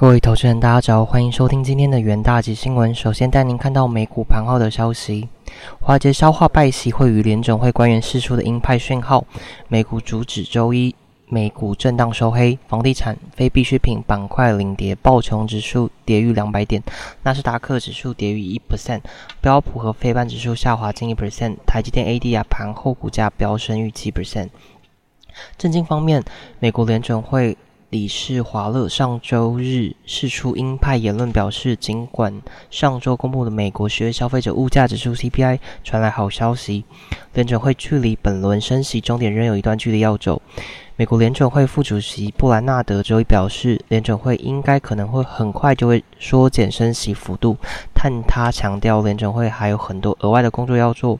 各位投资人，大家早，欢迎收听今天的元大吉新闻。首先带您看到美股盘后的消息。华尔街消化拜习会与联总会官员释出的鹰派讯号，美股主指周一美股震荡收黑，房地产、非必需品板块领跌，暴琼指数跌逾两百点，纳斯达克指数跌逾一 percent，标普和非半指数下滑近一 percent，台积电 ADR 盘后股价飙升逾七 percent。震惊方面，美国联准会。理事华勒上周日释出鹰派言论，表示尽管上周公布的美国十月消费者物价指数 CPI 传来好消息，联准会距离本轮升息终点仍有一段距离要走。美国联准会副主席布兰纳德周一表示，联准会应该可能会很快就会缩减升息幅度，但他强调联准会还有很多额外的工作要做，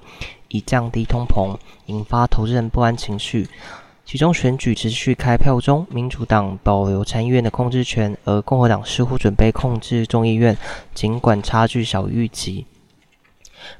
以降低通膨，引发投资人不安情绪。其中选举持续开票中，民主党保留参议院的控制权，而共和党似乎准备控制众议院，尽管差距小于预期。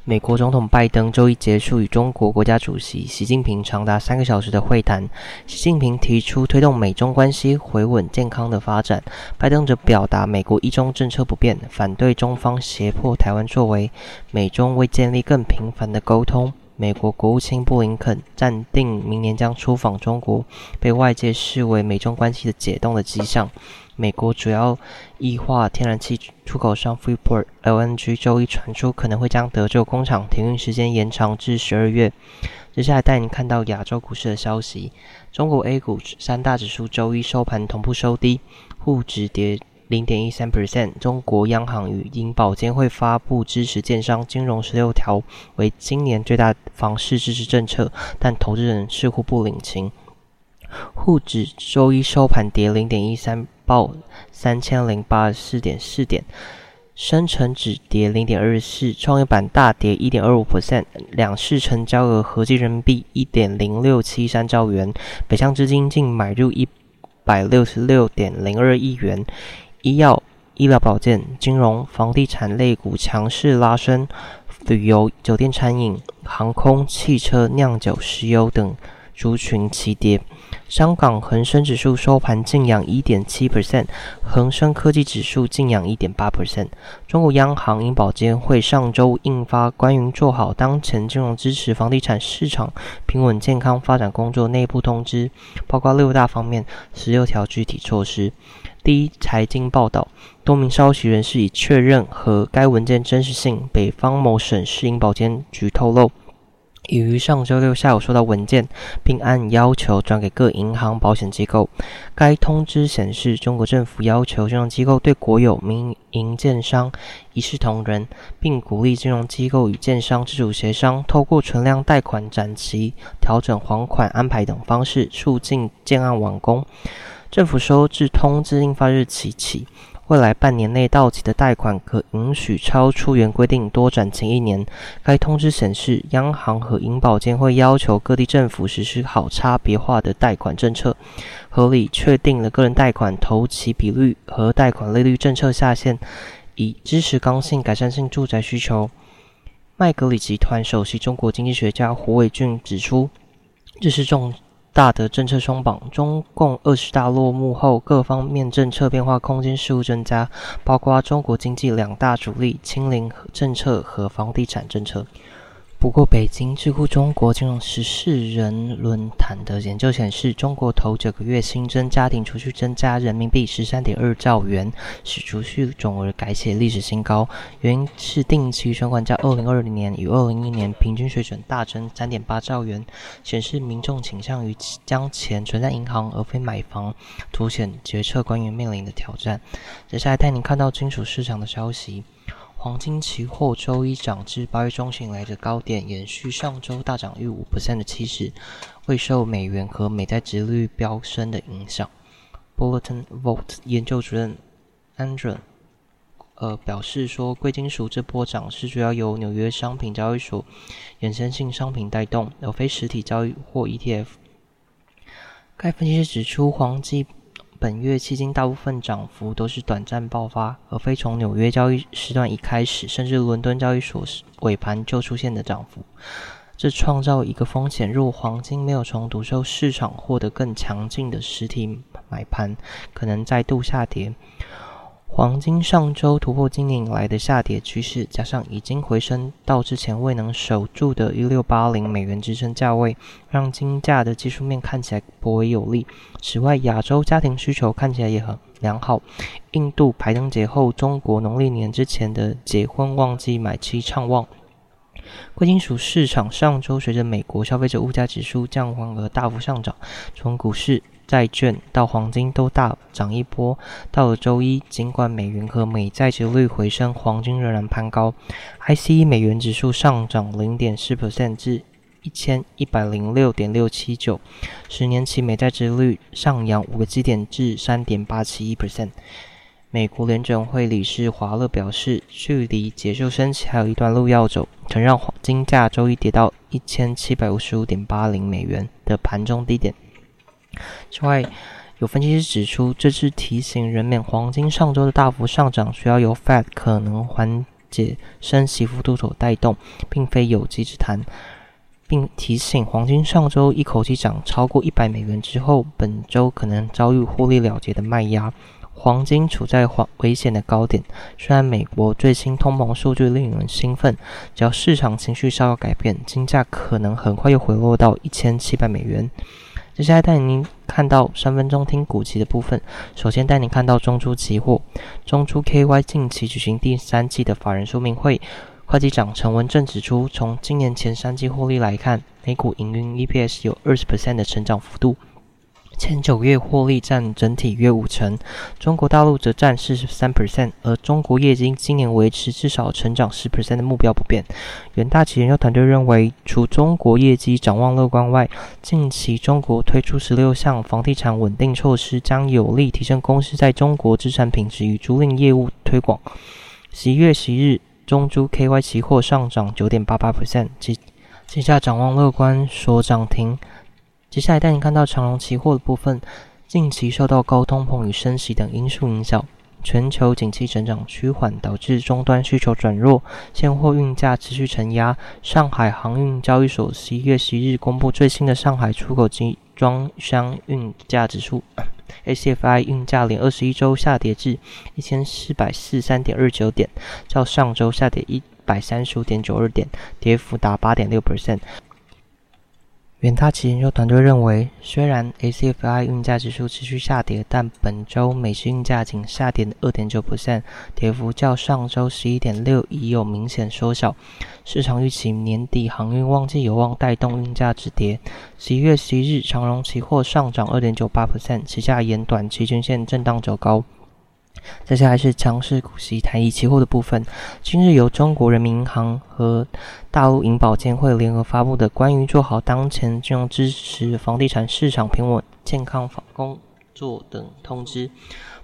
美国总统拜登周一结束与中国国家主席习近平长达三个小时的会谈，习近平提出推动美中关系回稳健康的发展，拜登则表达美国一中政策不变，反对中方胁迫台湾作为，美中为建立更频繁的沟通。美国国务卿布林肯暂定明年将出访中国，被外界视为美中关系的解冻的迹象。美国主要液化天然气出口商 Freeport LNG 周一传出可能会将德州工厂停运时间延长至十二月。接下来带您看到亚洲股市的消息。中国 A 股三大指数周一收盘同步收低，沪指跌。零点一三 percent。中国央行与银保监会发布支持建商金融十六条为今年最大房市支持政策，但投资人似乎不领情。沪指周一收盘跌零点一三，报三千零八十四点四点。深成指跌零点二四，创业板大跌一点二五 percent。两市成交额合计人民币一点零六七三兆元，北向资金净买入一百六十六点零二亿元。医药、医疗保健、金融、房地产类股强势拉升，旅游、酒店、餐饮、航空、汽车、酿酒、石油等族群齐跌。香港恒生指数收盘净扬一点七 percent，恒生科技指数净扬一点八 percent。中国央行、银保监会上周印发关于做好当前金融支持房地产市场平稳健康发展工作内部通知，包括六大方面十六条具体措施。第一财经报道，多名消息人士已确认和该文件真实性。北方某省市银保监局透露，已于上周六下午收到文件，并按要求转给各银行、保险机构。该通知显示，中国政府要求金融机构对国有民营建商一视同仁，并鼓励金融机构与建商自主协商，透过存量贷款展期、调整还款安排等方式，促进建案完工。政府说，自通知印发日起起，未来半年内到期的贷款可允许超出原规定多展前一年。该通知显示，央行和银保监会要求各地政府实施好差别化的贷款政策，合理确定了个人贷款投期比率和贷款利率政策下限，以支持刚性改善性住宅需求。麦格里集团首席中国经济学家胡伟俊指出，这是重。大的政策松绑，中共二十大落幕后，各方面政策变化空间似乎增加，包括中国经济两大主力清零政策和房地产政策。不过，北京智库中国金融十四人论坛的研究显示，中国头九个月新增家庭储蓄增加人民币十三点二兆元，使储蓄总额改写历史新高。原因是定期存款在二零二零年与二零一年平均水准大增三点八兆元，显示民众倾向于将钱存在银行而非买房，凸显决策官员面临的挑战。接下来带您看到金属市场的消息。黄金期货周一涨至八月中旬来的高点，延续上周大涨逾五的趋势，未受美元和美债殖率飙升的影响。Bulletin Vote 研究主任 Andrew 呃表示说，贵金属这波涨势主要由纽约商品交易所衍生性商品带动，而非实体交易或 ETF。该分析师指出，黄金。本月迄今大部分涨幅都是短暂爆发，而非从纽约交易时段一开始，甚至伦敦交易所尾盘就出现的涨幅。这创造一个风险：若黄金没有从独售市场获得更强劲的实体买盘，可能再度下跌。黄金上周突破今年以来的下跌趋势，加上已经回升到之前未能守住的一六八零美元支撑价位，让金价的技术面看起来颇为有利。此外，亚洲家庭需求看起来也很良好。印度排灯节后，中国农历年之前的结婚旺季买气畅旺。贵金属市场上周随着美国消费者物价指数降温而大幅上涨，从股市。债券到黄金都大涨一波。到了周一，尽管美元和美债值率回升，黄金仍然攀高。ICE 美元指数上涨零点四 percent 至一千一百零六点六七九，十年期美债值率上扬五个基点至三点八七一 percent。美国联准会理事华勒表示，距离结束升息还有一段路要走，曾让黄金价周一跌到一千七百五十五点八零美元的盘中低点。此外，有分析师指出，这次提醒人免黄金上周的大幅上涨，需要由 Fed 可能缓解升息幅度所带动，并非有机之谈，并提醒黄金上周一口气涨超过一百美元之后，本周可能遭遇获利了结的卖压，黄金处在黄危险的高点。虽然美国最新通膨数据令人兴奋，只要市场情绪稍有改变，金价可能很快又回落到一千七百美元。接下来带您看到三分钟听股期的部分。首先带您看到中珠期货，中珠 KY 近期举行第三季的法人说明会，会计长陈文正指出，从今年前三季获利来看，每股营运 EPS 有二十 percent 的成长幅度。前九月获利占整体约五成，中国大陆则占四十三 percent，而中国业绩今年维持至少成长十 percent 的目标不变。远大企研究团队认为，除中国业绩展望乐观外，近期中国推出十六项房地产稳定措施，将有力提升公司在中国资产品质与租赁业务推广。十一月十日，中珠 KY 期货上涨九点八八 percent，其期价展望乐观，所涨停。接下来带你看到长隆期货的部分。近期受到高通膨与升息等因素影响，全球景气成长趋缓，导致终端需求转弱，现货运价持续承压。上海航运交易所十一月十一日公布最新的上海出口集装箱运价指数 （ACFI），运价连二十一周下跌至一千四百四十三点二九点，较上周下跌一百三十五点九二点，跌幅达八点六 percent。远大期研究团队认为，虽然 ACFI 运价指数持续下跌，但本周美市运价仅下跌二点九 percent，跌幅较上周十一点六已有明显缩小。市场预期年底航运旺季有望带动运价止跌。十一月十一日，长荣期货上涨二点九八 percent，旗下沿短期均线震荡走高。接下来是强势股息台一期货的部分。今日由中国人民银行和大陆银保监会联合发布的关于做好当前金融支持房地产市场平稳健康工作等通知，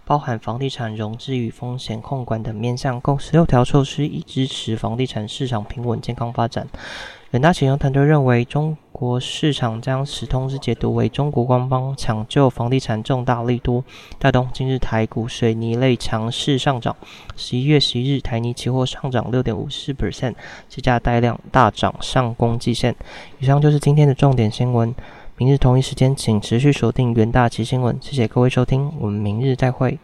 包含房地产融资与风险控管等面向，共十六条措施，以支持房地产市场平稳健康发展。远大启用团队认为，中国市场将此通知解读为中国官方抢救房地产重大力度，带动今日台股水泥类强势上涨。十一月十一日，台泥期货上涨六点五四 percent，期价带量大涨上攻季线。以上就是今天的重点新闻。明日同一时间，请持续锁定元大旗新闻。谢谢各位收听，我们明日再会。